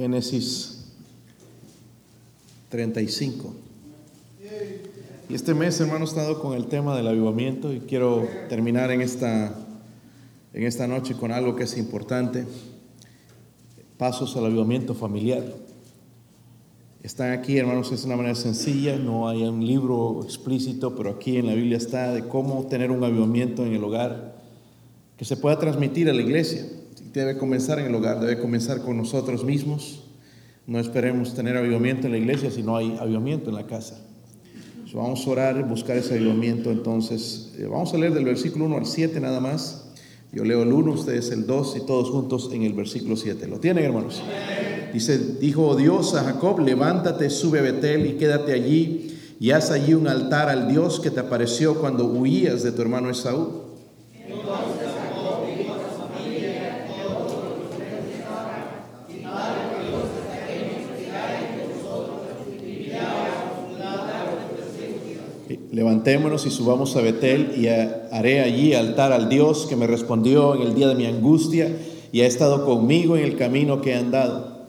Génesis 35. Y este mes, hermano, he estado con el tema del avivamiento y quiero terminar en esta, en esta noche con algo que es importante. Pasos al avivamiento familiar. Están aquí, hermanos, es una manera sencilla, no hay un libro explícito, pero aquí en la Biblia está de cómo tener un avivamiento en el hogar que se pueda transmitir a la iglesia. Debe comenzar en el hogar, debe comenzar con nosotros mismos. No esperemos tener avivamiento en la iglesia si no hay avivamiento en la casa. vamos a orar, buscar ese avivamiento. Entonces, eh, vamos a leer del versículo 1 al 7 nada más. Yo leo el 1, ustedes el 2 y todos juntos en el versículo 7. ¿Lo tienen, hermanos? Dice, dijo Dios a Jacob, levántate, sube a Betel y quédate allí y haz allí un altar al Dios que te apareció cuando huías de tu hermano Esaú. Levantémonos y subamos a Betel y haré allí altar al Dios que me respondió en el día de mi angustia y ha estado conmigo en el camino que he andado.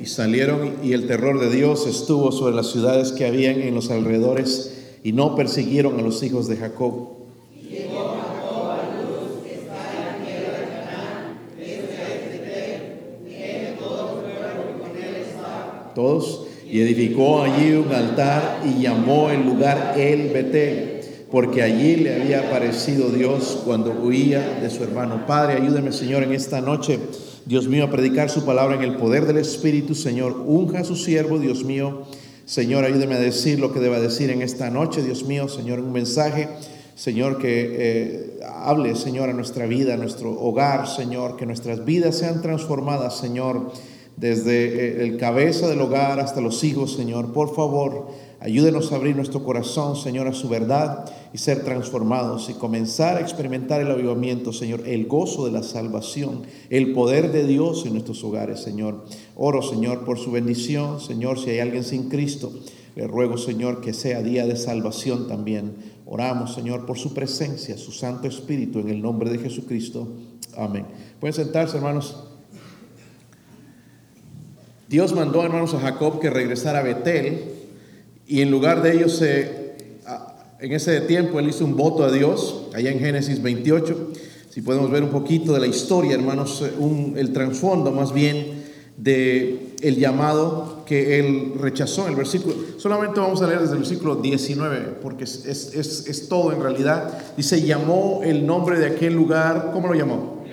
Y salieron y el terror de Dios estuvo sobre las ciudades que habían en los alrededores y no persiguieron a los hijos de Jacob. Todos, y edificó allí un altar y llamó el lugar El Betel, porque allí le había aparecido Dios cuando huía de su hermano. Padre, ayúdame, Señor, en esta noche, Dios mío, a predicar su palabra en el poder del Espíritu, Señor. Unja a su siervo, Dios mío Señor, ayúdeme a decir lo que deba decir en esta noche, Dios mío, Señor, un mensaje, Señor, que eh, hable, Señor, a nuestra vida, a nuestro hogar, Señor, que nuestras vidas sean transformadas, Señor, desde eh, el cabeza del hogar hasta los hijos, Señor. Por favor, ayúdenos a abrir nuestro corazón, Señor, a su verdad y ser transformados y comenzar a experimentar el avivamiento, Señor, el gozo de la salvación, el poder de Dios en nuestros hogares, Señor. Oro, Señor, por su bendición, Señor, si hay alguien sin Cristo, le ruego, Señor, que sea día de salvación también. Oramos, Señor, por su presencia, su Santo Espíritu, en el nombre de Jesucristo. Amén. Pueden sentarse, hermanos. Dios mandó, hermanos, a Jacob que regresara a Betel y en lugar de ellos se en ese tiempo él hizo un voto a Dios, allá en Génesis 28. Si podemos ver un poquito de la historia, hermanos, un, el trasfondo más bien de el llamado que él rechazó en el versículo. Solamente vamos a leer desde el versículo 19, porque es, es, es, todo en realidad. Dice, llamó el nombre de aquel lugar, ¿cómo lo llamó?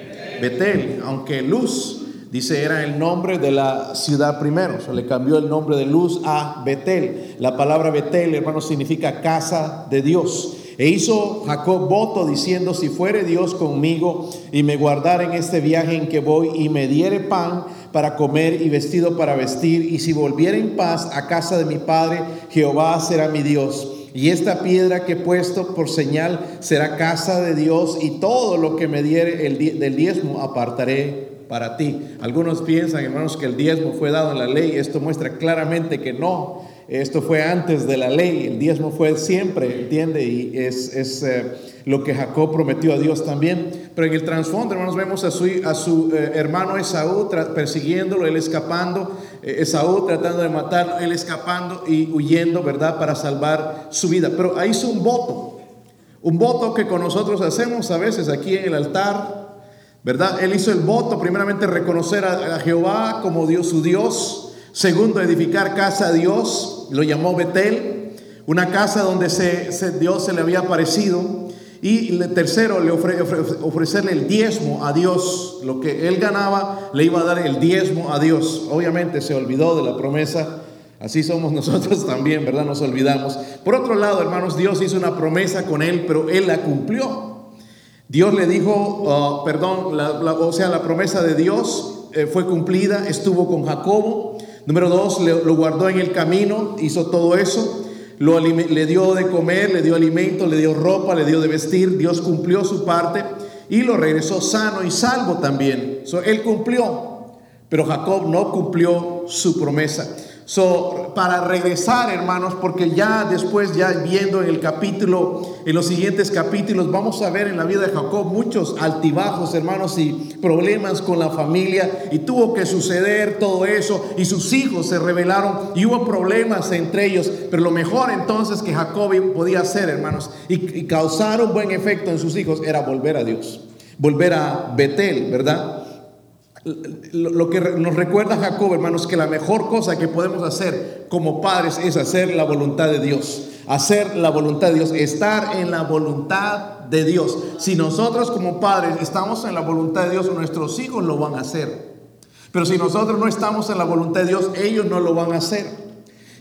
Betel, aunque luz Dice, era el nombre de la ciudad primero, se le cambió el nombre de Luz a Betel. La palabra Betel, hermano, significa casa de Dios. E hizo Jacob voto diciendo, si fuere Dios conmigo y me guardara en este viaje en que voy y me diere pan para comer y vestido para vestir, y si volviera en paz a casa de mi padre, Jehová será mi Dios. Y esta piedra que he puesto por señal será casa de Dios, y todo lo que me diere el del diezmo apartaré para ti. Algunos piensan, hermanos, que el diezmo fue dado en la ley. Esto muestra claramente que no. Esto fue antes de la ley. El diezmo fue siempre, ¿entiende? Y es, es eh, lo que Jacob prometió a Dios también. Pero en el trasfondo, hermanos, vemos a su, a su eh, hermano Esaú persiguiéndolo, él escapando. Eh, Esaú tratando de matarlo, él escapando y huyendo, ¿verdad? Para salvar su vida. Pero ahí hizo un voto. Un voto que con nosotros hacemos a veces aquí en el altar, ¿verdad? Él hizo el voto, primeramente reconocer a, Jehová como Dios, su Dios. Segundo, edificar casa a Dios, lo llamó Betel, una casa donde se, Dios se le había aparecido. Y tercero, le ofrecerle el diezmo a Dios. Lo que él ganaba, le iba a dar el diezmo a Dios. Obviamente se olvidó de la promesa. Así somos nosotros también, ¿verdad? Nos olvidamos. Por otro lado, hermanos, Dios hizo una promesa con él, pero él la cumplió. Dios le dijo, oh, perdón, o sea, la promesa de Dios eh, fue cumplida, estuvo con Jacobo. Número dos, lo guardó en el camino, hizo todo eso. Le dio de comer, le dio alimento, le dio ropa, le dio de vestir. Dios cumplió su parte y lo regresó sano y salvo también. él cumplió, pero Jacob no cumplió su promesa. So, para regresar, hermanos, porque ya después, ya viendo en el capítulo, en los siguientes capítulos, vamos a ver en la vida de Jacob muchos altibajos, hermanos, y problemas con la familia, y tuvo que suceder todo eso, y sus hijos se rebelaron, y hubo problemas entre ellos, pero lo mejor entonces que Jacob podía hacer, hermanos, y, y causar un buen efecto en sus hijos, era volver a Dios, volver a Betel, ¿verdad? Lo que nos recuerda Jacob, hermanos, que la mejor cosa que podemos hacer como padres es hacer la voluntad de Dios. Hacer la voluntad de Dios, estar en la voluntad de Dios. Si nosotros como padres estamos en la voluntad de Dios, nuestros hijos lo van a hacer. Pero si nosotros no estamos en la voluntad de Dios, ellos no lo van a hacer.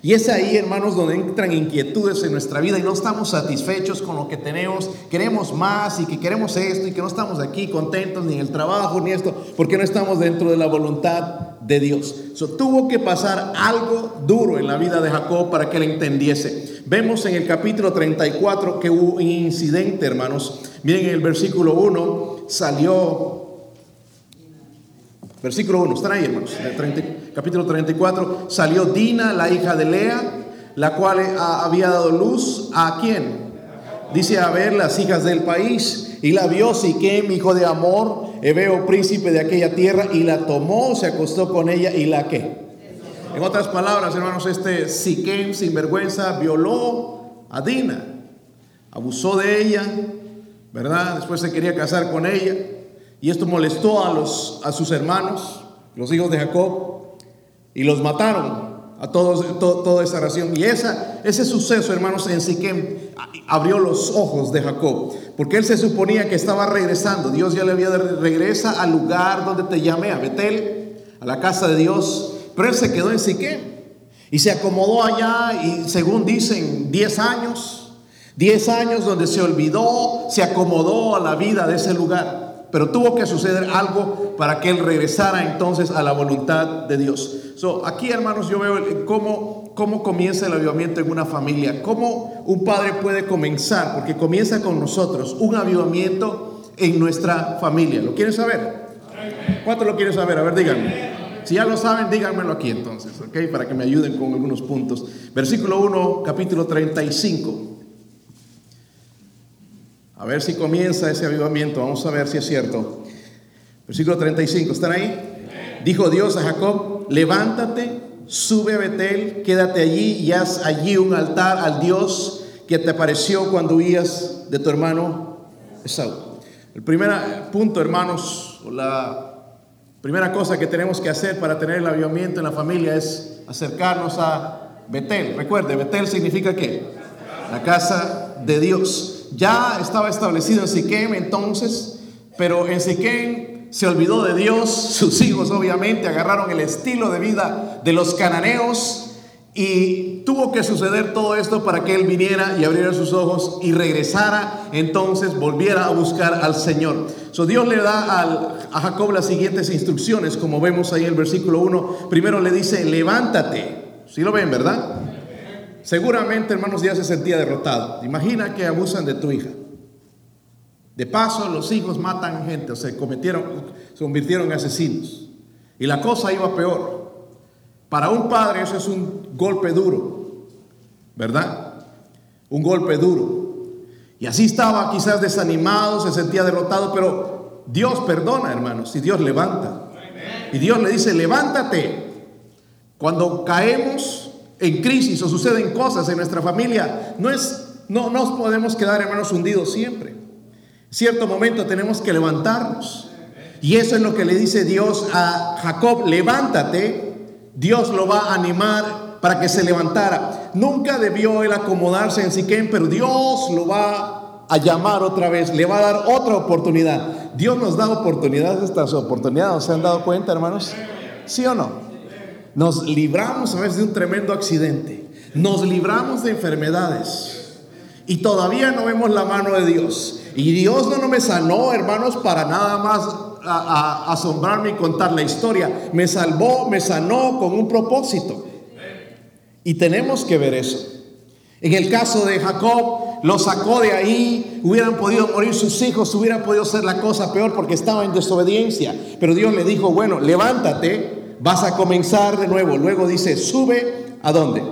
Y es ahí, hermanos, donde entran inquietudes en nuestra vida y no estamos satisfechos con lo que tenemos, queremos más y que queremos esto y que no estamos aquí contentos ni en el trabajo ni esto, porque no estamos dentro de la voluntad de Dios. So, tuvo que pasar algo duro en la vida de Jacob para que él entendiese. Vemos en el capítulo 34 que hubo un incidente, hermanos. Miren en el versículo 1 salió Versículo 1, están ahí hermanos, capítulo 34, salió Dina, la hija de Lea, la cual había dado luz a quién? Dice a ver las hijas del país, y la vio Siquem, hijo de Amor, Ebeo, príncipe de aquella tierra, y la tomó, se acostó con ella, y la qué. En otras palabras, hermanos, este Siquem, sin vergüenza, violó a Dina, abusó de ella, ¿verdad? Después se quería casar con ella. Y esto molestó a, los, a sus hermanos, los hijos de Jacob, y los mataron a todos, toda esa ración. Y ese suceso, hermanos, en Siquem abrió los ojos de Jacob, porque él se suponía que estaba regresando. Dios ya le había regresa al lugar donde te llamé, a Betel, a la casa de Dios. Pero él se quedó en Siquem y se acomodó allá y según dicen, 10 años, 10 años donde se olvidó, se acomodó a la vida de ese lugar. Pero tuvo que suceder algo para que él regresara entonces a la voluntad de Dios. So, aquí, hermanos, yo veo cómo, cómo comienza el avivamiento en una familia. Cómo un padre puede comenzar, porque comienza con nosotros, un avivamiento en nuestra familia. ¿Lo quieren saber? ¿Cuánto lo quieren saber? A ver, díganme. Si ya lo saben, díganmelo aquí entonces, ¿ok? Para que me ayuden con algunos puntos. Versículo 1, capítulo 35. A ver si comienza ese avivamiento. Vamos a ver si es cierto. Versículo 35. ¿Están ahí? Dijo Dios a Jacob, levántate, sube a Betel, quédate allí y haz allí un altar al Dios que te apareció cuando huías de tu hermano Esaú. El primer punto, hermanos, la primera cosa que tenemos que hacer para tener el avivamiento en la familia es acercarnos a Betel. Recuerde, Betel significa qué? La casa de Dios ya estaba establecido en Siquem entonces, pero en Siquem se olvidó de Dios, sus hijos obviamente agarraron el estilo de vida de los cananeos y tuvo que suceder todo esto para que él viniera y abriera sus ojos y regresara, entonces volviera a buscar al Señor. So Dios le da a Jacob las siguientes instrucciones, como vemos ahí en el versículo 1. Primero le dice, levántate. Si lo ven, ¿verdad? Seguramente, hermanos, ya se sentía derrotado. Imagina que abusan de tu hija. De paso, los hijos matan gente, o se cometieron, se convirtieron en asesinos. Y la cosa iba peor. Para un padre eso es un golpe duro, ¿verdad? Un golpe duro. Y así estaba quizás desanimado, se sentía derrotado, pero Dios perdona, hermanos, y Dios levanta. Y Dios le dice, levántate. Cuando caemos, en crisis o suceden cosas en nuestra familia, no, es, no nos podemos quedar hermanos hundidos siempre. Cierto momento tenemos que levantarnos. Y eso es lo que le dice Dios a Jacob, levántate. Dios lo va a animar para que se levantara. Nunca debió él acomodarse en Siquem, pero Dios lo va a llamar otra vez, le va a dar otra oportunidad. Dios nos da oportunidades, estas oportunidades, ¿se han dado cuenta, hermanos? ¿Sí o no? Nos libramos a veces de un tremendo accidente. Nos libramos de enfermedades. Y todavía no vemos la mano de Dios. Y Dios no, me sanó, hermanos, para nada más asombrarme y contar la historia. Me salvó, me sanó con un propósito. Y tenemos que ver eso. En el caso de Jacob, lo sacó de ahí, hubieran podido morir sus hijos, hubiera podido ser la cosa peor porque estaba en desobediencia. Pero Dios le dijo, bueno, levántate, vas a comenzar de nuevo. Luego dice, sube ¿A dónde?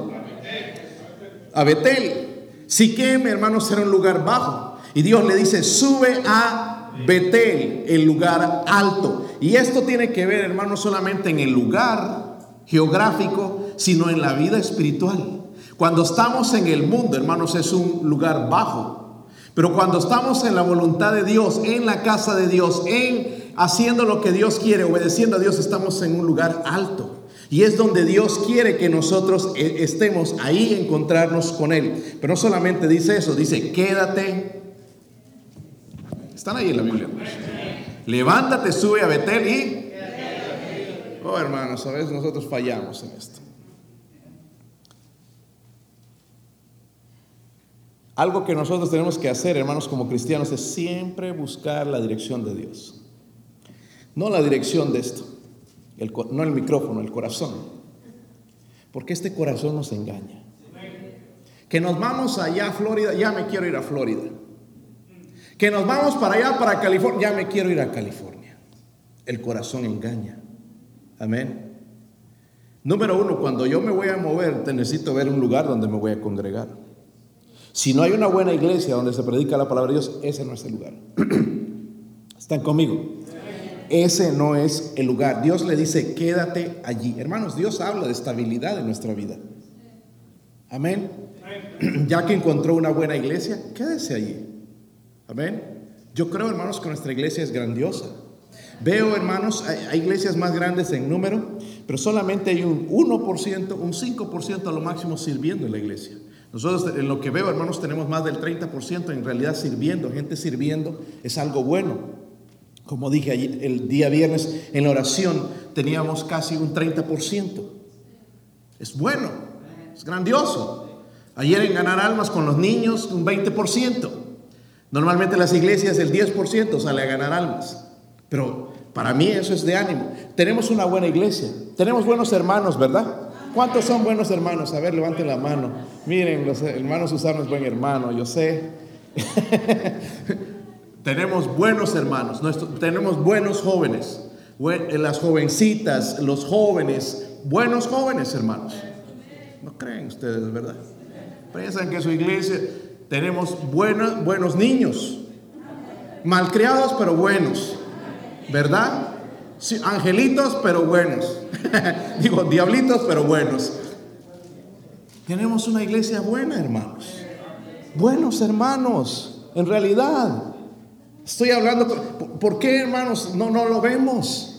A Betel. Siquem, hermanos, era un lugar bajo. Y Dios le dice, sube a Betel, el lugar alto. Y esto tiene que ver, hermanos, solamente en el lugar geográfico, sino en la vida espiritual. Cuando estamos en el mundo, hermanos, es un lugar bajo. Pero cuando estamos en la voluntad de Dios, en la casa de Dios, en haciendo lo que Dios quiere, obedeciendo a Dios, estamos en un lugar alto. Y es donde Dios quiere que nosotros eh, estemos ahí, encontrarnos con Él. Pero no solamente dice eso, dice, quédate. Están ahí en la Biblia. Levántate, sube a Betel y... Oh, hermanos, a veces nosotros fallamos en esto. Algo que nosotros tenemos que hacer, hermanos, como cristianos, es siempre buscar la dirección de Dios. No la dirección de esto no el micrófono, el corazón. Porque este corazón nos engaña. Que nos vamos allá a Florida, ya me quiero ir a Florida. Que nos vamos para allá, para California, ya me quiero ir a California. El corazón engaña. Amén. Número uno, cuando yo me voy a mover, necesito ver un lugar donde me voy a congregar. Si no hay una buena iglesia donde se predica la palabra de Dios, ese no es el lugar. ¿Están conmigo? ese no es el lugar. Dios le dice, quédate allí. Hermanos, Dios habla de estabilidad en nuestra vida. Amén. Ya que encontró una buena iglesia, quédese allí. Amén. Yo creo, hermanos, que nuestra iglesia es grandiosa. Veo, hermanos, hay, iglesias más grandes en número, pero solamente hay un 1%, un 5% a lo máximo sirviendo en la iglesia. Nosotros en lo que veo, hermanos, tenemos más del 30% en realidad sirviendo, gente sirviendo, es algo bueno. Como dije el día viernes en la oración, teníamos casi un 30%. Es bueno, es grandioso. Ayer en ganar almas con los niños, un 20%. Normalmente las iglesias el 10% sale a ganar almas. Pero para mí eso es de ánimo. Tenemos una buena iglesia, tenemos buenos hermanos, ¿verdad? ¿Cuántos son buenos hermanos? A ver, levanten la mano. Miren, los hermanos Susano es buen hermano, yo sé. Tenemos buenos hermanos, tenemos buenos jóvenes, eh, las jovencitas, los jóvenes, buenos jóvenes hermanos. No creen ustedes, ¿verdad? Piensan que su iglesia tenemos buenos, niños, malcriados pero buenos, ¿verdad? angelitos pero buenos, digo diablitos pero buenos. Tenemos una iglesia buena, hermanos. Buenos hermanos, en realidad. Estoy hablando, ¿por qué hermanos no, no lo vemos?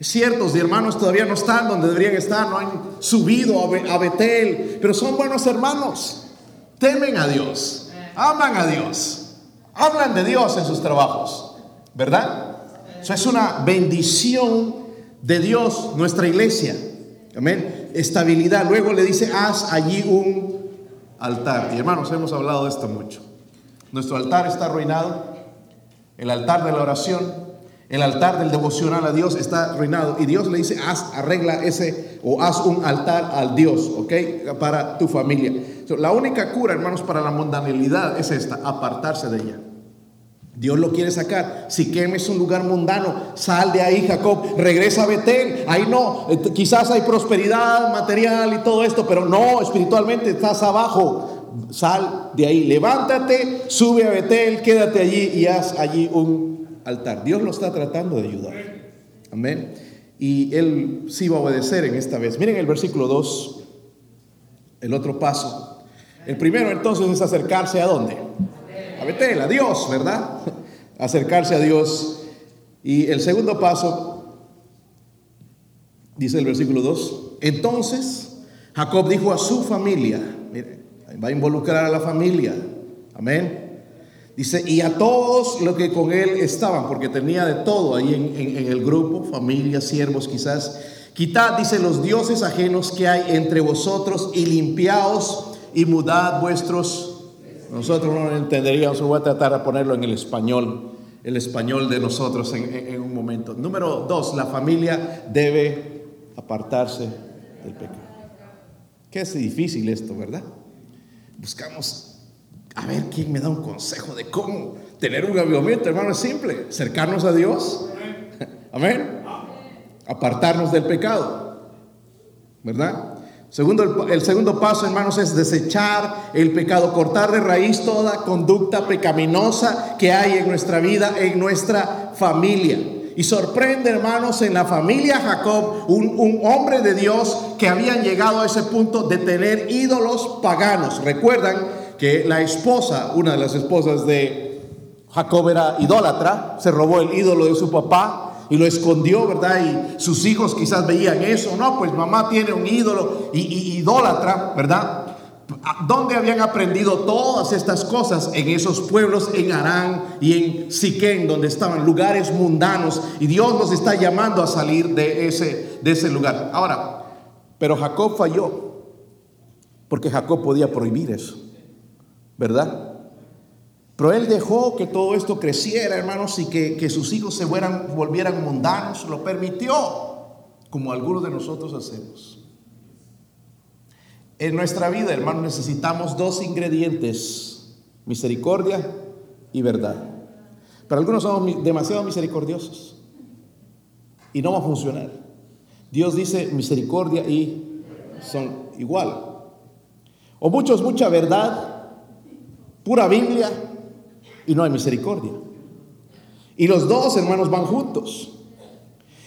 Es cierto, los hermanos todavía no están donde deberían estar, no han subido a Betel, pero son buenos hermanos, temen a Dios, aman a Dios, hablan de Dios en sus trabajos, ¿verdad? Eso es una bendición de Dios, nuestra iglesia. Amén. Estabilidad. Luego le dice, haz allí un altar. Y hermanos, hemos hablado de esto mucho. Nuestro altar está arruinado el altar de la oración, el altar del devocional a Dios está arruinado. Y Dios le dice, haz, arregla ese o haz un altar al Dios, ¿ok? Para tu familia. La única cura, hermanos, para la mundanalidad es esta, apartarse de ella. Dios lo quiere sacar. Si quemes un lugar mundano, sal de ahí, Jacob. Regresa a Betel. Ahí no. Eh, quizás hay prosperidad material y todo esto, pero no, espiritualmente estás abajo sal de ahí, levántate, sube a Betel, quédate allí y haz allí un altar. Dios lo está tratando de ayudar. Amén. Y él sí va a obedecer en esta vez. Miren el versículo 2, el otro paso. El primero entonces es acercarse a dónde? A Betel, a Dios, ¿verdad? Acercarse a Dios. Y el segundo paso, dice el versículo 2, entonces Jacob dijo a su familia, miren, va a involucrar a la familia. Amén. Dice, y a todos los que con él estaban, porque tenía de todo ahí en, el grupo, familia, siervos quizás. Quitad, dice, los dioses ajenos que hay entre vosotros y limpiaos y mudad vuestros. Nosotros no entenderíamos, voy a tratar de ponerlo en el español, el español de nosotros en, un momento. Número dos, la familia debe apartarse del pecado. Qué es difícil esto, ¿verdad? buscamos a ver quién me da un consejo de cómo tener un avivamiento, hermano, es simple, acercarnos a Dios. Amén. Apartarnos del pecado. ¿Verdad? Segundo, el, segundo paso, hermanos, es desechar el pecado, cortar de raíz toda conducta pecaminosa que hay en nuestra vida, en nuestra familia. Y sorprende, hermanos, en la familia Jacob, un, un, hombre de Dios que habían llegado a ese punto de tener ídolos paganos. Recuerdan que la esposa, una de las esposas de Jacob era idólatra, se robó el ídolo de su papá, y lo escondió, ¿verdad? Y sus hijos quizás veían eso, no, pues mamá tiene un ídolo y, idólatra, ¿verdad? ¿Dónde habían aprendido todas estas cosas? En esos pueblos, en Arán y en Siquén, donde estaban lugares mundanos. Y Dios los está llamando a salir de ese, de ese lugar. Ahora, pero Jacob falló, porque Jacob podía prohibir eso, ¿verdad? Pero él dejó que todo esto creciera, hermanos, y que, sus hijos se volvieran mundanos. Lo permitió, como algunos de nosotros hacemos. En nuestra vida, hermanos, necesitamos dos ingredientes, misericordia y verdad. Pero algunos somos demasiado misericordiosos y no va a funcionar. Dios dice misericordia y son igual. O muchos, mucha verdad, pura Biblia, y no hay misericordia. Y los dos hermanos van juntos.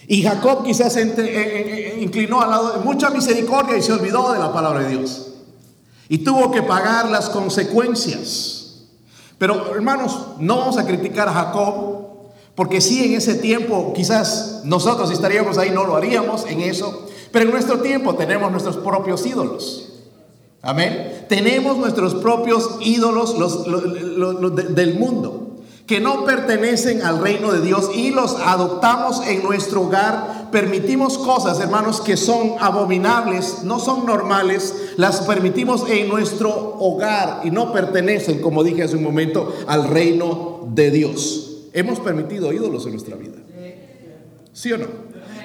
Y Jacob quizás eh, eh, eh, inclinó al lado de mucha misericordia y se olvidó de la palabra de Dios. Y tuvo que pagar las consecuencias. Pero hermanos, no vamos a criticar a Jacob, porque si en ese tiempo quizás nosotros estaríamos ahí, no lo haríamos en eso. Pero en nuestro tiempo tenemos nuestros propios ídolos. Amén. Tenemos nuestros propios ídolos del mundo que no pertenecen al reino de Dios y los adoptamos en nuestro hogar. Permitimos cosas, hermanos, que son abominables, no son normales, las permitimos en nuestro hogar y no pertenecen, como dije hace un momento, al reino de Dios. Hemos permitido ídolos en nuestra vida. ¿Sí o no?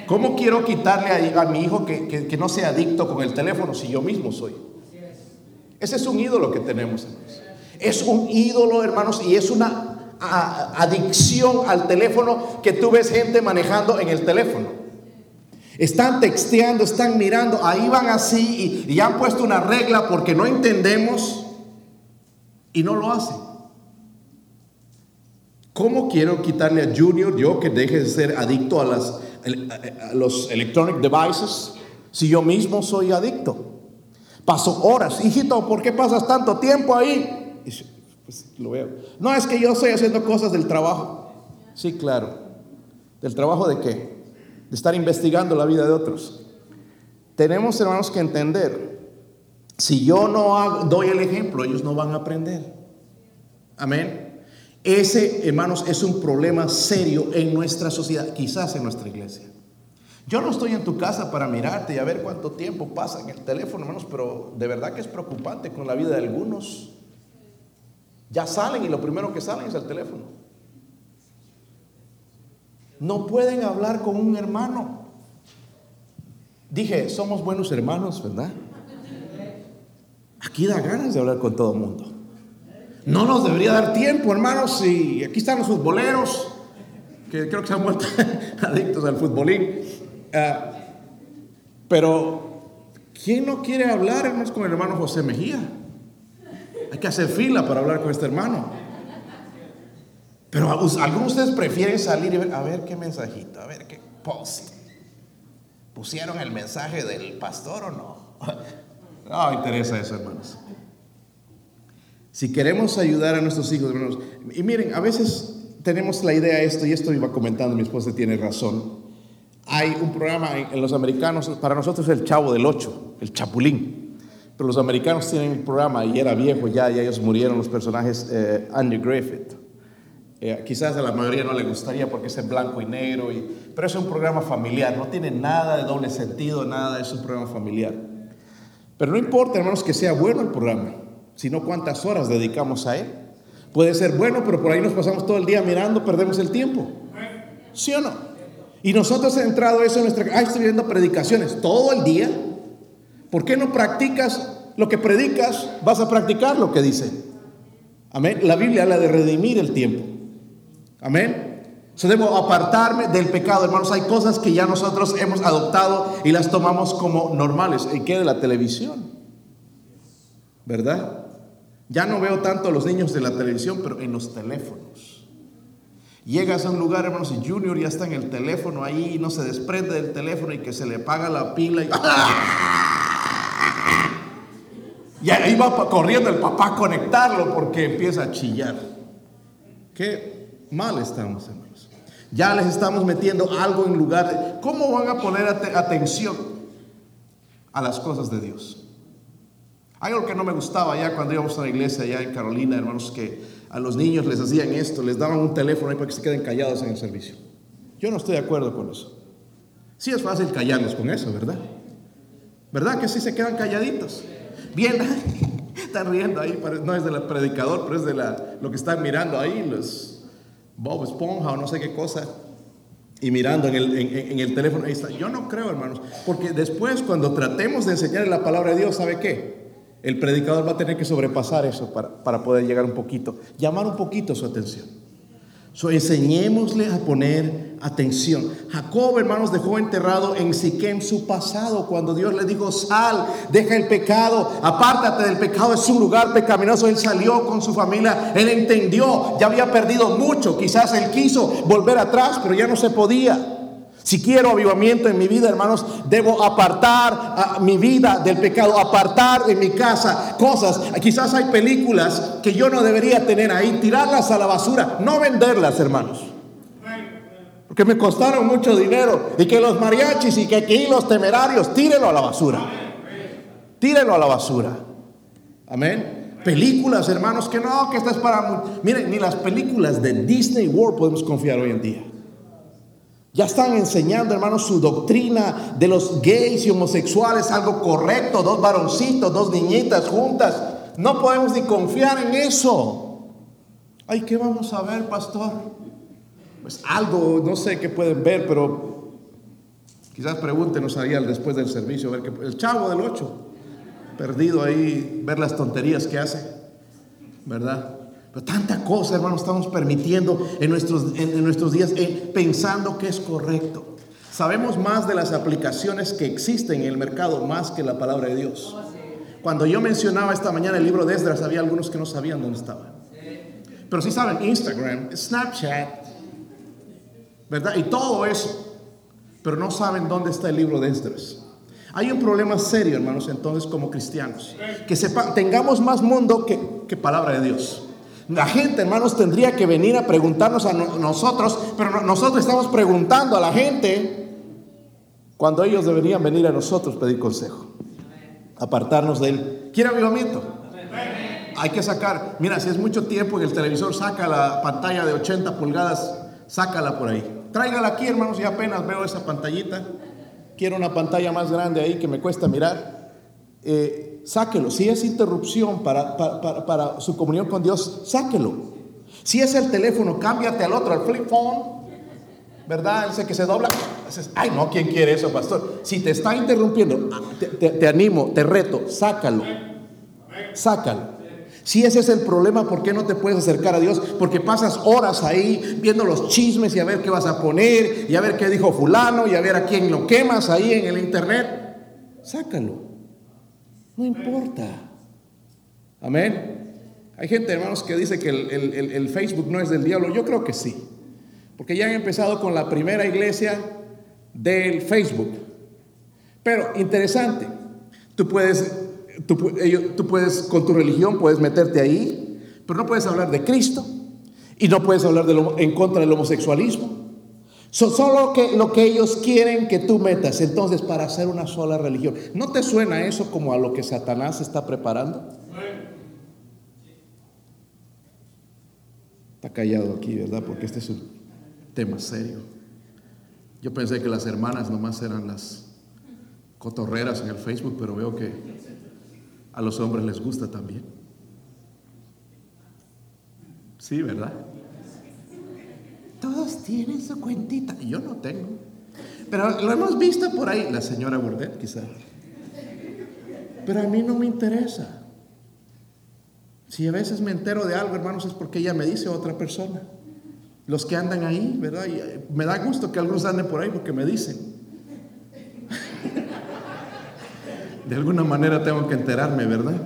¿Cómo quiero quitarle a, mi hijo que, no sea adicto con el teléfono si yo mismo soy? Ese es un ídolo que tenemos, hermanos. Es un ídolo, hermanos, y es una adicción al teléfono que tú ves gente manejando en el teléfono. Están texteando, están mirando, ahí van así y, han puesto una regla porque no entendemos y no lo hacen. ¿Cómo quiero quitarle a Junior, yo que deje de ser adicto a los electronic devices, si yo mismo soy adicto? Paso horas, hijito, ¿por qué pasas tanto tiempo ahí? pues lo veo. No, es que yo estoy haciendo cosas del trabajo. Sí, claro. ¿Del trabajo de qué? De estar investigando la vida de otros. Tenemos, hermanos, que entender, si yo no doy el ejemplo, ellos no van a aprender. Amén. Ese, hermanos, es un problema serio en nuestra sociedad, quizás en nuestra iglesia. Yo no estoy en tu casa para mirarte y a ver cuánto tiempo pasa en el teléfono, hermanos, pero de verdad que es preocupante con la vida de algunos. Ya salen y lo primero que salen es el teléfono. No pueden hablar con un hermano. Dije, somos buenos hermanos, ¿verdad? Aquí da ganas de hablar con todo el mundo. No nos debería dar tiempo, hermanos, y aquí están los futboleros, que creo que se han vuelto adictos al futbolín. Ah, pero, ¿quién no quiere hablar, hermanos, con el hermano José Mejía? Hay que hacer fila para hablar con este hermano. Pero algunos de ustedes prefieren salir y ver, a ver qué mensajito, a ver qué post. ¿Pusieron el mensaje del pastor o no? No interesa eso, hermanos. Si queremos ayudar a nuestros hijos, hermanos, y miren, a veces tenemos la idea de esto, y esto iba comentando, mi esposa tiene razón. Hay un programa en los americanos, para nosotros es el Chavo del Ocho, el Chapulín. Pero los americanos tienen un programa y era viejo ya, y ellos murieron los personajes eh, Andy Griffith. Eh, quizás a la mayoría no le gustaría porque es en blanco y negro, pero es un programa familiar, no tiene nada de doble sentido, nada, es un programa familiar. Pero no importa, hermanos, que sea bueno el programa, sino cuántas horas dedicamos a él. Puede ser bueno, pero por ahí nos pasamos todo el día mirando, perdemos el tiempo. ¿Sí o no? Y nosotros hemos entrado eso en nuestra... Ah, estoy viendo predicaciones todo el día. ¿Por qué no practicas lo que predicas? Vas a practicar lo que dice. Amén. La Biblia habla de redimir el tiempo. Amén. debo apartarme del pecado, hermanos. Hay cosas que ya nosotros hemos adoptado y las tomamos como normales. ¿Y qué de la televisión? ¿Verdad? Ya no veo tanto a los niños de la televisión, pero en los teléfonos. Llegas a un lugar, hermanos, y Junior ya está en el teléfono ahí, no se desprende del teléfono y que se le paga la pila. Y, y ahí va corriendo el papá a conectarlo porque empieza a chillar. Qué mal estamos, hermanos. Ya les estamos metiendo algo en lugar de... ¿Cómo van a poner atención a las cosas de Dios? Algo que no me gustaba ya cuando íbamos a la iglesia allá en Carolina, hermanos, que a los niños les hacían esto, les daban un teléfono ahí para que se queden callados en el servicio. Yo no estoy de acuerdo con eso. Sí es fácil callarlos con eso, ¿verdad? ¿Verdad que sí se quedan calladitos? Bien, están riendo ahí, no es del predicador, pero es de la, lo que están mirando ahí, los Bob Esponja o no sé qué cosa, y mirando en el, en el teléfono. Ahí está. Yo no creo, hermanos, porque después cuando tratemos de enseñar la palabra de Dios, ¿sabe qué? El predicador va a tener que sobrepasar eso para, poder llegar un poquito, llamar un poquito su atención. So, enseñémosle a poner atención. Jacob, hermanos, dejó enterrado en Siquem su pasado cuando Dios le dijo, sal, deja el pecado, apártate del pecado, es un lugar pecaminoso. Él salió con su familia, él entendió, ya había perdido mucho, quizás él quiso volver atrás, pero ya no se podía. Si quiero avivamiento en mi vida, hermanos, debo apartar a mi vida del pecado, apartar de mi casa cosas. Quizás hay películas que yo no debería tener ahí, tirarlas a la basura, no venderlas, hermanos. Porque me costaron mucho dinero. Y que los mariachis y que aquí los temerarios, tírenlo a la basura. Tírenlo a la basura. Amén. Películas, hermanos, que no, que esto es para... Miren, ni las películas de Disney World podemos confiar hoy en día. Ya están enseñando, hermanos, su doctrina de los gays y homosexuales, algo correcto, dos varoncitos, dos niñitas juntas. No podemos ni confiar en eso. Ay, ¿qué vamos a ver, pastor? Pues algo, no sé qué pueden ver, pero quizás pregúntenos ahí después del servicio, ver que el chavo del 8, perdido ahí, ver las tonterías que hace, ¿verdad? Tanta cosa, hermano, estamos permitiendo en nuestros, en, nuestros días eh, pensando que es correcto. Sabemos más de las aplicaciones que existen en el mercado más que la palabra de Dios. Cuando yo mencionaba esta mañana el libro de Esdras, había algunos que no sabían dónde estaba. Pero sí saben Instagram, Snapchat, ¿verdad? Y todo eso. Pero no saben dónde está el libro de Esdras. Hay un problema serio, hermanos, entonces como cristianos. Que sepa, tengamos más mundo que, que palabra de Dios. La gente, hermanos, tendría que venir a preguntarnos a nosotros, pero nosotros estamos preguntando a la gente cuando ellos deberían venir a nosotros pedir consejo. Apartarnos de él. ¿Quiere avivamiento? Hay que sacar, mira, si es mucho tiempo en el televisor, saca la pantalla de 80 pulgadas, sácala por ahí. Tráigala aquí, hermanos, y apenas veo esa pantallita. Quiero una pantalla más grande ahí que me cuesta mirar. Eh, sáquelo. Si es interrupción para, para, su comunión con Dios, sáquelo. Si es el teléfono, cámbiate al otro, al flip phone. ¿Verdad? Ese que se dobla. Ay, no, ¿quién quiere eso, pastor? Si te está interrumpiendo, ah, te, animo, te reto, sácalo. Sácalo. Si ese es el problema, ¿por qué no te puedes acercar a Dios? Porque pasas horas ahí viendo los chismes y a ver qué vas a poner, y a ver qué dijo fulano, y a ver a quién lo quemas ahí en el internet. Sácalo. No importa. Amén. Hay gente, hermanos, que dice que el, Facebook no es del diablo. Yo creo que sí. Porque ya han empezado con la primera iglesia del Facebook. Pero interesante, tú puedes, tú, tú, puedes, con tu religión, puedes meterte ahí, pero no puedes hablar de Cristo y no puedes hablar de en contra del homosexualismo son solo que, lo que ellos quieren que tú metas, entonces, para hacer una sola religión. ¿No te suena eso como a lo que Satanás está preparando? Está callado aquí, ¿verdad? Porque este es un tema serio. Yo pensé que las hermanas nomás eran las cotorreras en el Facebook, pero veo que a los hombres les gusta también. Sí, ¿verdad? Todos tienen su cuentita. Yo no tengo. Pero lo hemos visto por ahí. La señora Burdet, quizás. Pero a mí no me interesa. Si a veces me entero de algo, hermanos, es porque ella me dice otra persona. los que andan ahí, ¿verdad? Eh, me da gusto que algunos anden por ahí porque me dicen. De alguna manera tengo que enterarme, ¿verdad?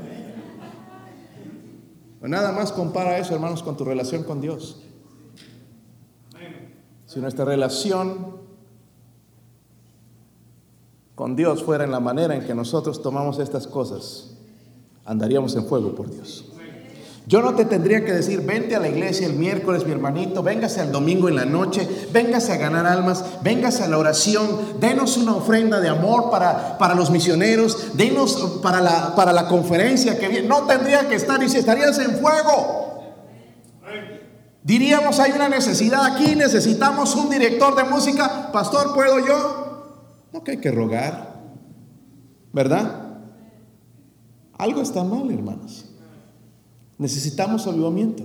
Pues nada más compara eso, hermanos, con tu relación con Dios. Si nuestra relación con Dios fuera en la manera en que nosotros tomamos estas cosas, andaríamos en fuego por Dios. Yo no te tendría que decir, vente a la iglesia el miércoles, mi hermanito, véngase al domingo en la noche, véngase a ganar almas, véngase a la oración, denos una ofrenda de amor para, para los misioneros, denos para la, para la conferencia que viene. No tendría que estar, y si estarías en fuego. Diríamos, hay una necesidad aquí, necesitamos un director de música. Pastor, ¿puedo yo? No que hay que rogar, ¿verdad? Algo está mal, hermanos. Necesitamos avivamiento.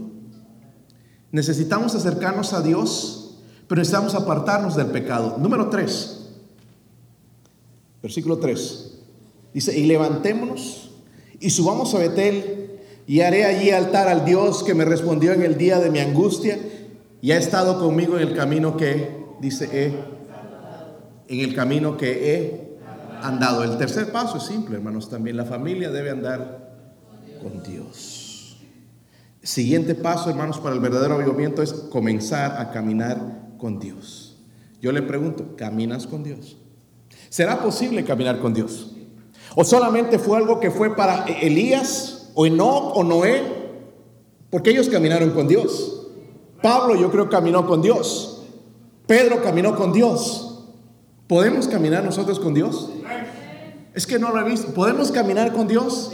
Necesitamos acercarnos a Dios, pero necesitamos apartarnos del pecado. Número 3, versículo 3. Dice, y levantémonos y subamos a Betel y haré allí altar al Dios que me respondió en el día de mi angustia y ha estado conmigo en el camino que, dice, he, en el camino que he andado. El tercer paso es simple, hermanos, también la familia debe andar con Dios. Siguiente paso, hermanos, para el verdadero avivamiento es comenzar a caminar con Dios. Yo le pregunto, ¿caminas con Dios? ¿Será posible caminar con Dios? ¿O solamente fue algo que fue para Elías o Enoch o Noé? Porque ellos caminaron con Dios. Pablo yo creo caminó con Dios. Pedro caminó con Dios. ¿Podemos caminar nosotros con Dios? Es que no lo he visto. ¿Podemos caminar con Dios?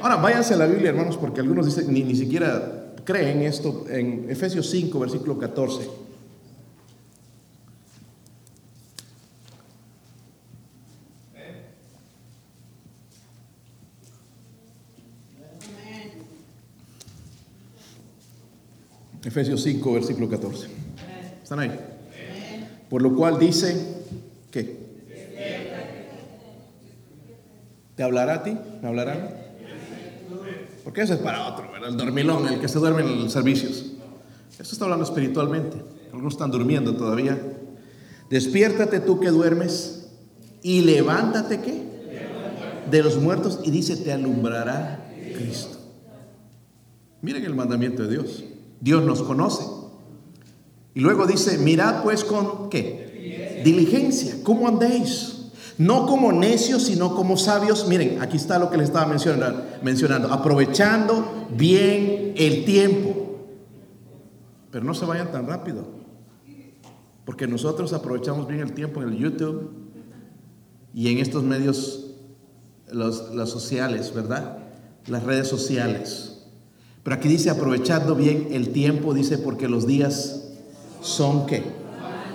Ahora váyanse a la Biblia, hermanos, porque algunos dicen, ni, ni siquiera creen esto en Efesios 5, versículo 14. Efesios 5, versículo 14. ¿Están ahí? Por lo cual dice, ¿qué? ¿Te hablará a ti? ¿Me hablará? Porque ese es para otro, el dormilón, el que se duerme en los servicios. Esto está hablando espiritualmente. Algunos están durmiendo todavía. Despiértate tú que duermes y levántate qué? De los muertos y dice, te alumbrará Cristo. Miren el mandamiento de Dios. Dios nos conoce. Y luego dice, mirad pues con qué? Diligencia. ¿Cómo andéis? No como necios, sino como sabios. Miren, aquí está lo que les estaba mencionando, mencionando. Aprovechando bien el tiempo. Pero no se vayan tan rápido. Porque nosotros aprovechamos bien el tiempo en el YouTube y en estos medios, los, los sociales, ¿verdad? Las redes sociales. Pero aquí dice aprovechando bien el tiempo, dice porque los días son qué.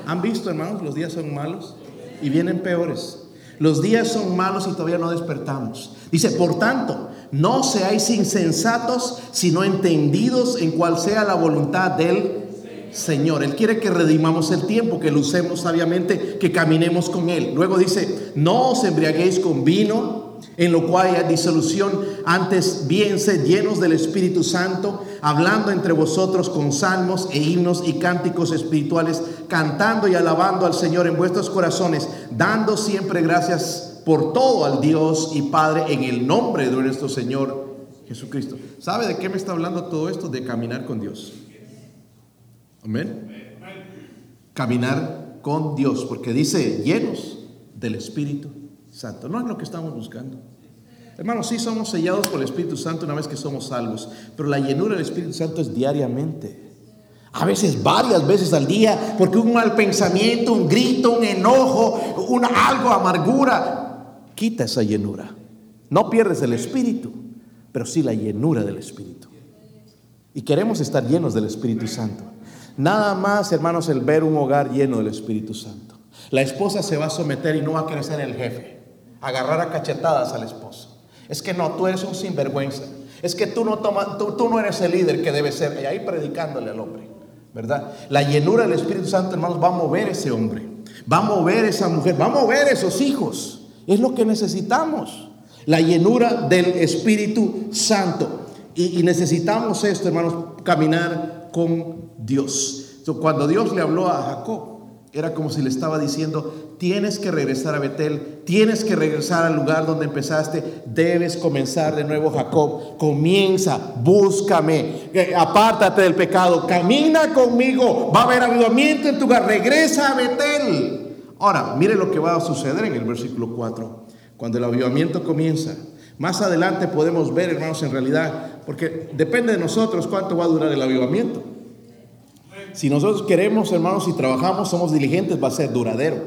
¿Han visto, hermanos? Los días son malos y vienen peores. Los días son malos y todavía no despertamos. Dice, por tanto, no seáis insensatos, sino entendidos en cuál sea la voluntad del Señor. Él quiere que redimamos el tiempo, que lo usemos sabiamente, que caminemos con Él. Luego dice, no os embriaguéis con vino en lo cual hay disolución, antes bien sed llenos del Espíritu Santo, hablando entre vosotros con salmos e himnos y cánticos espirituales, cantando y alabando al Señor en vuestros corazones, dando siempre gracias por todo al Dios y Padre en el nombre de nuestro Señor Jesucristo. ¿Sabe de qué me está hablando todo esto? De caminar con Dios. Amén. Caminar con Dios, porque dice llenos del Espíritu Santo. No es lo que estamos buscando. Hermanos, sí somos sellados por el Espíritu Santo una vez que somos salvos, pero la llenura del Espíritu Santo es diariamente. A veces varias veces al día, porque un mal pensamiento, un grito, un enojo, una, algo, amargura, quita esa llenura. No pierdes el Espíritu, pero sí la llenura del Espíritu. Y queremos estar llenos del Espíritu Santo. Nada más, hermanos, el ver un hogar lleno del Espíritu Santo. La esposa se va a someter y no va a ser el jefe agarrar a cachetadas al esposo. Es que no, tú eres un sinvergüenza. Es que tú no, tomas, tú, no eres el líder que debe ser. Y ahí predicándole al hombre, ¿verdad? La llenura del Espíritu Santo, hermanos, va a mover ese hombre. Va a mover esa mujer. Va a mover esos hijos. Es lo que necesitamos. La llenura del Espíritu Santo. Y, y necesitamos esto, hermanos, caminar con Dios. cuando Dios le habló a Jacob, era como si le estaba diciendo, tienes que regresar a Betel, tienes que regresar al lugar donde empezaste, debes comenzar de nuevo Jacob, comienza, búscame, eh, apártate del pecado, camina conmigo, va a haber avivamiento en tu hogar, regresa a Betel. Ahora, mire lo que va a suceder en el versículo 4, cuando el avivamiento comienza. Más adelante podemos ver, hermanos, en realidad, porque depende de nosotros cuánto va a durar el avivamiento. Si nosotros queremos, hermanos, y trabajamos, somos diligentes, va a ser duradero.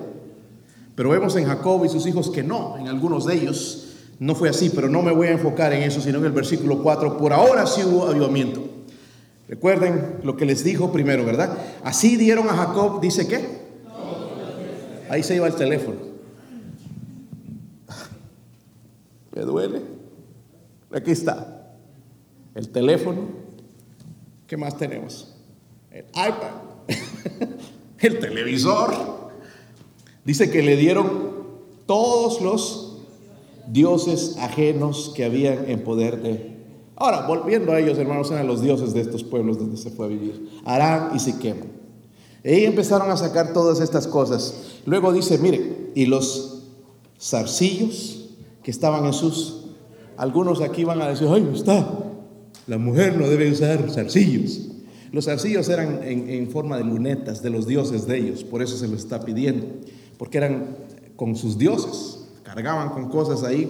Pero vemos en Jacob y sus hijos que no, en algunos de ellos no fue así, pero no me voy a enfocar en eso, sino en el versículo 4. Por ahora sí hubo avivamiento. Recuerden lo que les dijo primero, ¿verdad? Así dieron a Jacob, dice qué? Ahí se iba el teléfono. Me duele. Aquí está. El teléfono. ¿Qué más tenemos? El iPad, el televisor. Dice que le dieron todos los dioses ajenos que habían en poder de... Ahora, volviendo a ellos, hermanos, eran los dioses de estos pueblos donde se fue a vivir, Arán y Siquem. Y empezaron a sacar todas estas cosas. Luego dice, mire, y los zarcillos que estaban en sus... Algunos aquí van a decir, ay, está, la mujer no debe usar zarcillos. Los arcillos eran en, forma de lunetas de los dioses de ellos, por eso se los está pidiendo, porque eran con sus dioses, cargaban con cosas ahí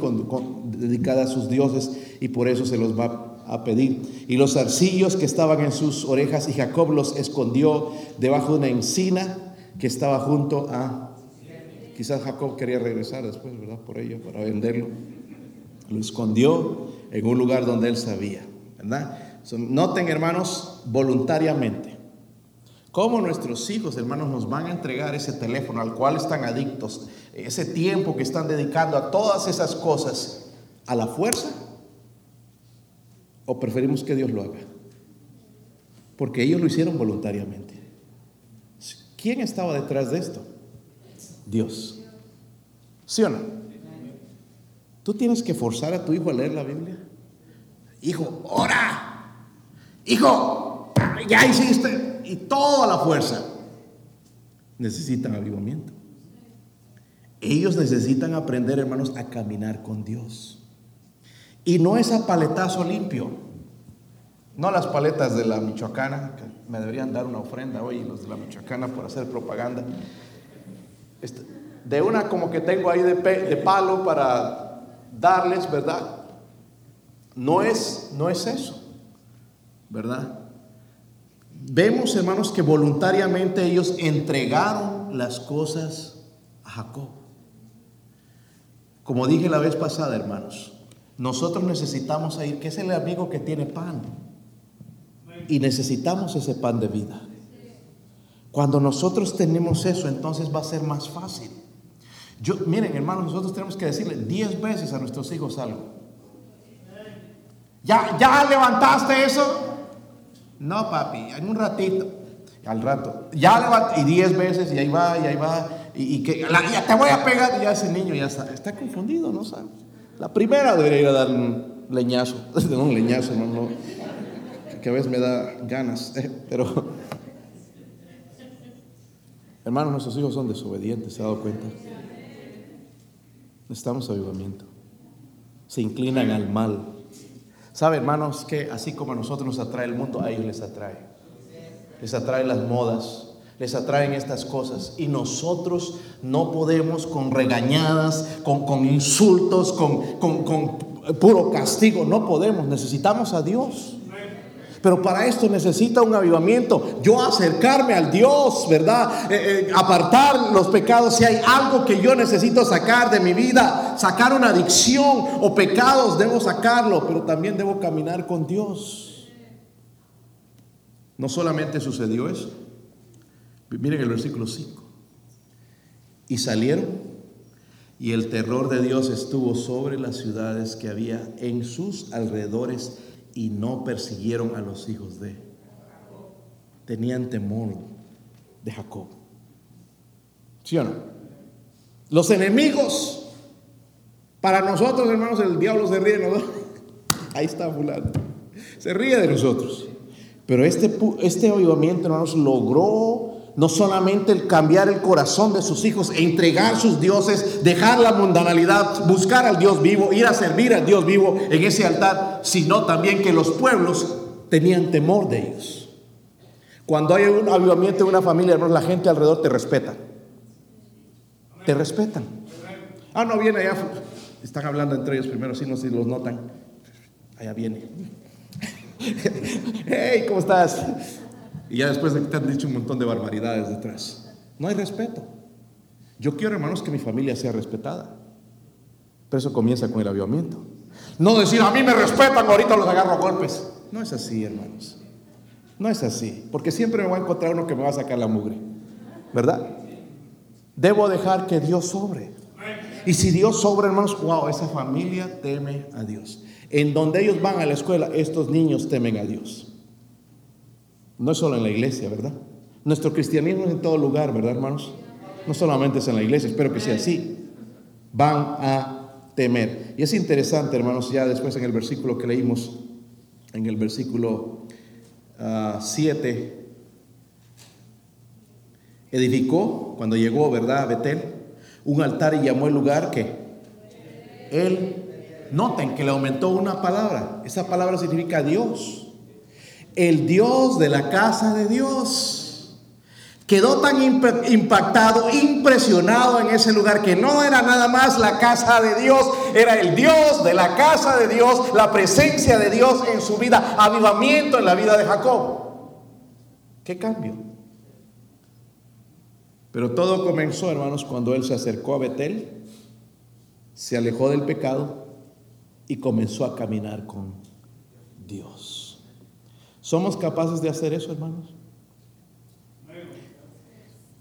dedicadas a sus dioses y por eso se los va a pedir. Y los arcillos que estaban en sus orejas y Jacob los escondió debajo de una encina que estaba junto a... Quizás Jacob quería regresar después, ¿verdad? Por ello, para venderlo. Lo escondió en un lugar donde él sabía, ¿verdad? Noten, hermanos, voluntariamente. Cómo nuestros hijos, hermanos, nos van a entregar ese teléfono al cual están adictos, ese tiempo que están dedicando a todas esas cosas, a la fuerza, o preferimos que Dios lo haga. Porque ellos lo hicieron voluntariamente. ¿Quién estaba detrás de esto? Dios. ¿Sí o no? ¿Tú tienes que forzar a tu hijo a leer la Biblia? Hijo, ora hijo, ya hiciste, y toda la fuerza. Necesitan avivamiento. Ellos necesitan aprender, hermanos, a caminar con Dios. Y no es a paletazo limpio. No las paletas de la Michoacana, que me deberían dar una ofrenda hoy los de la Michoacana por hacer propaganda. Este, de una como que tengo ahí de, de palo para darles, ¿verdad? No es, no es eso. ¿Verdad? Vemos, hermanos, que voluntariamente ellos entregaron las cosas a Jacob. Como dije la vez pasada, hermanos, nosotros necesitamos ir, que es el amigo que tiene pan. Y necesitamos ese pan de vida. Cuando nosotros tenemos eso, entonces va a ser más fácil. Yo, miren, hermanos, nosotros tenemos que decirle diez veces a nuestros hijos algo. ¿Ya, ya levantaste eso? No, papi, en un ratito. Al rato. Ya levanta, y diez veces, y ahí va, y ahí va. Y, que ya te voy a pegar. Y ya ese niño ya está, está confundido, ¿no sabe? La primera debería ir a dar un leñazo. No, un leñazo, no. Que a veces me da ganas. Eh, pero. Hermanos, nuestros hijos son desobedientes, ¿se ha dado cuenta? Necesitamos avivamiento. Se inclinan al mal. ¿Sabe, hermanos, que así como a nosotros nos atrae el mundo, a ellos les atrae? Les atrae las modas, les atraen estas cosas. Y nosotros no podemos con regañadas, con, con insultos, con, con, con puro castigo, no podemos. Necesitamos a Dios. Pero para esto necesita un avivamiento. Yo acercarme al Dios, ¿verdad? Eh, eh, apartar los pecados. Si hay algo que yo necesito sacar de mi vida, sacar una adicción o pecados, debo sacarlo. Pero también debo caminar con Dios. No solamente sucedió eso. Miren el versículo 5. Y salieron y el terror de Dios estuvo sobre las ciudades que había en sus alrededores y no persiguieron a los hijos de. Tenían temor de Jacob. ¿Sí o no? Los enemigos, para nosotros hermanos, el diablo se ríe, ¿no? Ahí está fulano. Se ríe de nosotros. Pero este, este avivamiento, hermanos, logró no solamente el cambiar el corazón de sus hijos, e entregar sus dioses, dejar la mundanalidad, buscar al Dios vivo, ir a servir al Dios vivo en ese altar, sino también que los pueblos tenían temor de ellos. Cuando hay un avivamiento en una familia, hermanos, la gente alrededor te respeta. Te respetan. Ah, no viene allá. Están hablando entre ellos primero, si no, si los notan. Allá viene. hey, ¿cómo estás? Y ya después de que te han dicho un montón de barbaridades detrás. No hay respeto. Yo quiero, hermanos, que mi familia sea respetada. Pero eso comienza con el avivamiento. No decir, a mí me respetan, ahorita los agarro a golpes. No es así, hermanos. No es así. Porque siempre me voy a encontrar uno que me va a sacar la mugre. ¿Verdad? Debo dejar que Dios sobre. Y si Dios sobra, hermanos, wow, esa familia teme a Dios. En donde ellos van a la escuela, estos niños temen a Dios. No es solo en la iglesia, ¿verdad? Nuestro cristianismo es en todo lugar, ¿verdad, hermanos? No solamente es en la iglesia, espero que sea así. Van a temer. Y es interesante, hermanos, ya después en el versículo que leímos, en el versículo 7, ah, edificó, cuando llegó, ¿verdad?, a Betel, un altar y llamó el lugar que él, noten que le aumentó una palabra, esa palabra significa Dios el Dios de la casa de Dios. Quedó tan impactado, impresionado en ese lugar que no era nada más la casa de Dios, era el Dios de la casa de Dios, la presencia de Dios en su vida, avivamiento en la vida de Jacob. ¿Qué cambio? Pero todo comenzó, hermanos, cuando él se acercó a Betel, se alejó del pecado y comenzó a caminar con Dios. ¿Somos capaces de hacer eso, hermanos?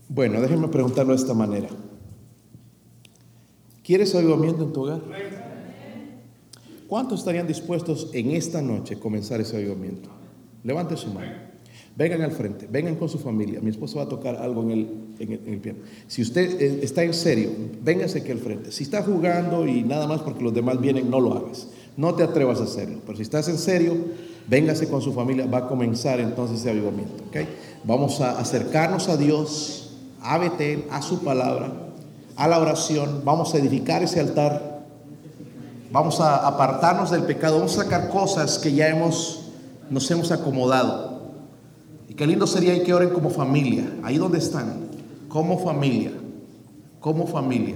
Bueno, déjenme preguntarlo de esta manera. ¿Quieres avivamiento en tu hogar? ¿Cuántos estarían dispuestos en esta noche a comenzar ese avivamiento? Levante su mano. Vengan al frente, vengan con su familia. Mi esposo va a tocar algo en el, en el, piano. Si usted eh, está en serio, véngase aquí al frente. Si está jugando y nada más porque los demás vienen, no lo hagas. No te atrevas a hacerlo. Pero si estás en serio, véngase con su familia, va a comenzar entonces ese avivamiento. Vamos a acercarnos a Dios, a Betel, a su palabra, a la oración, vamos a edificar ese altar, vamos a apartarnos del pecado, vamos a sacar cosas que ya hemos, nos hemos acomodado. Y qué lindo sería que oren como familia, ahí donde están, como familia, como familia.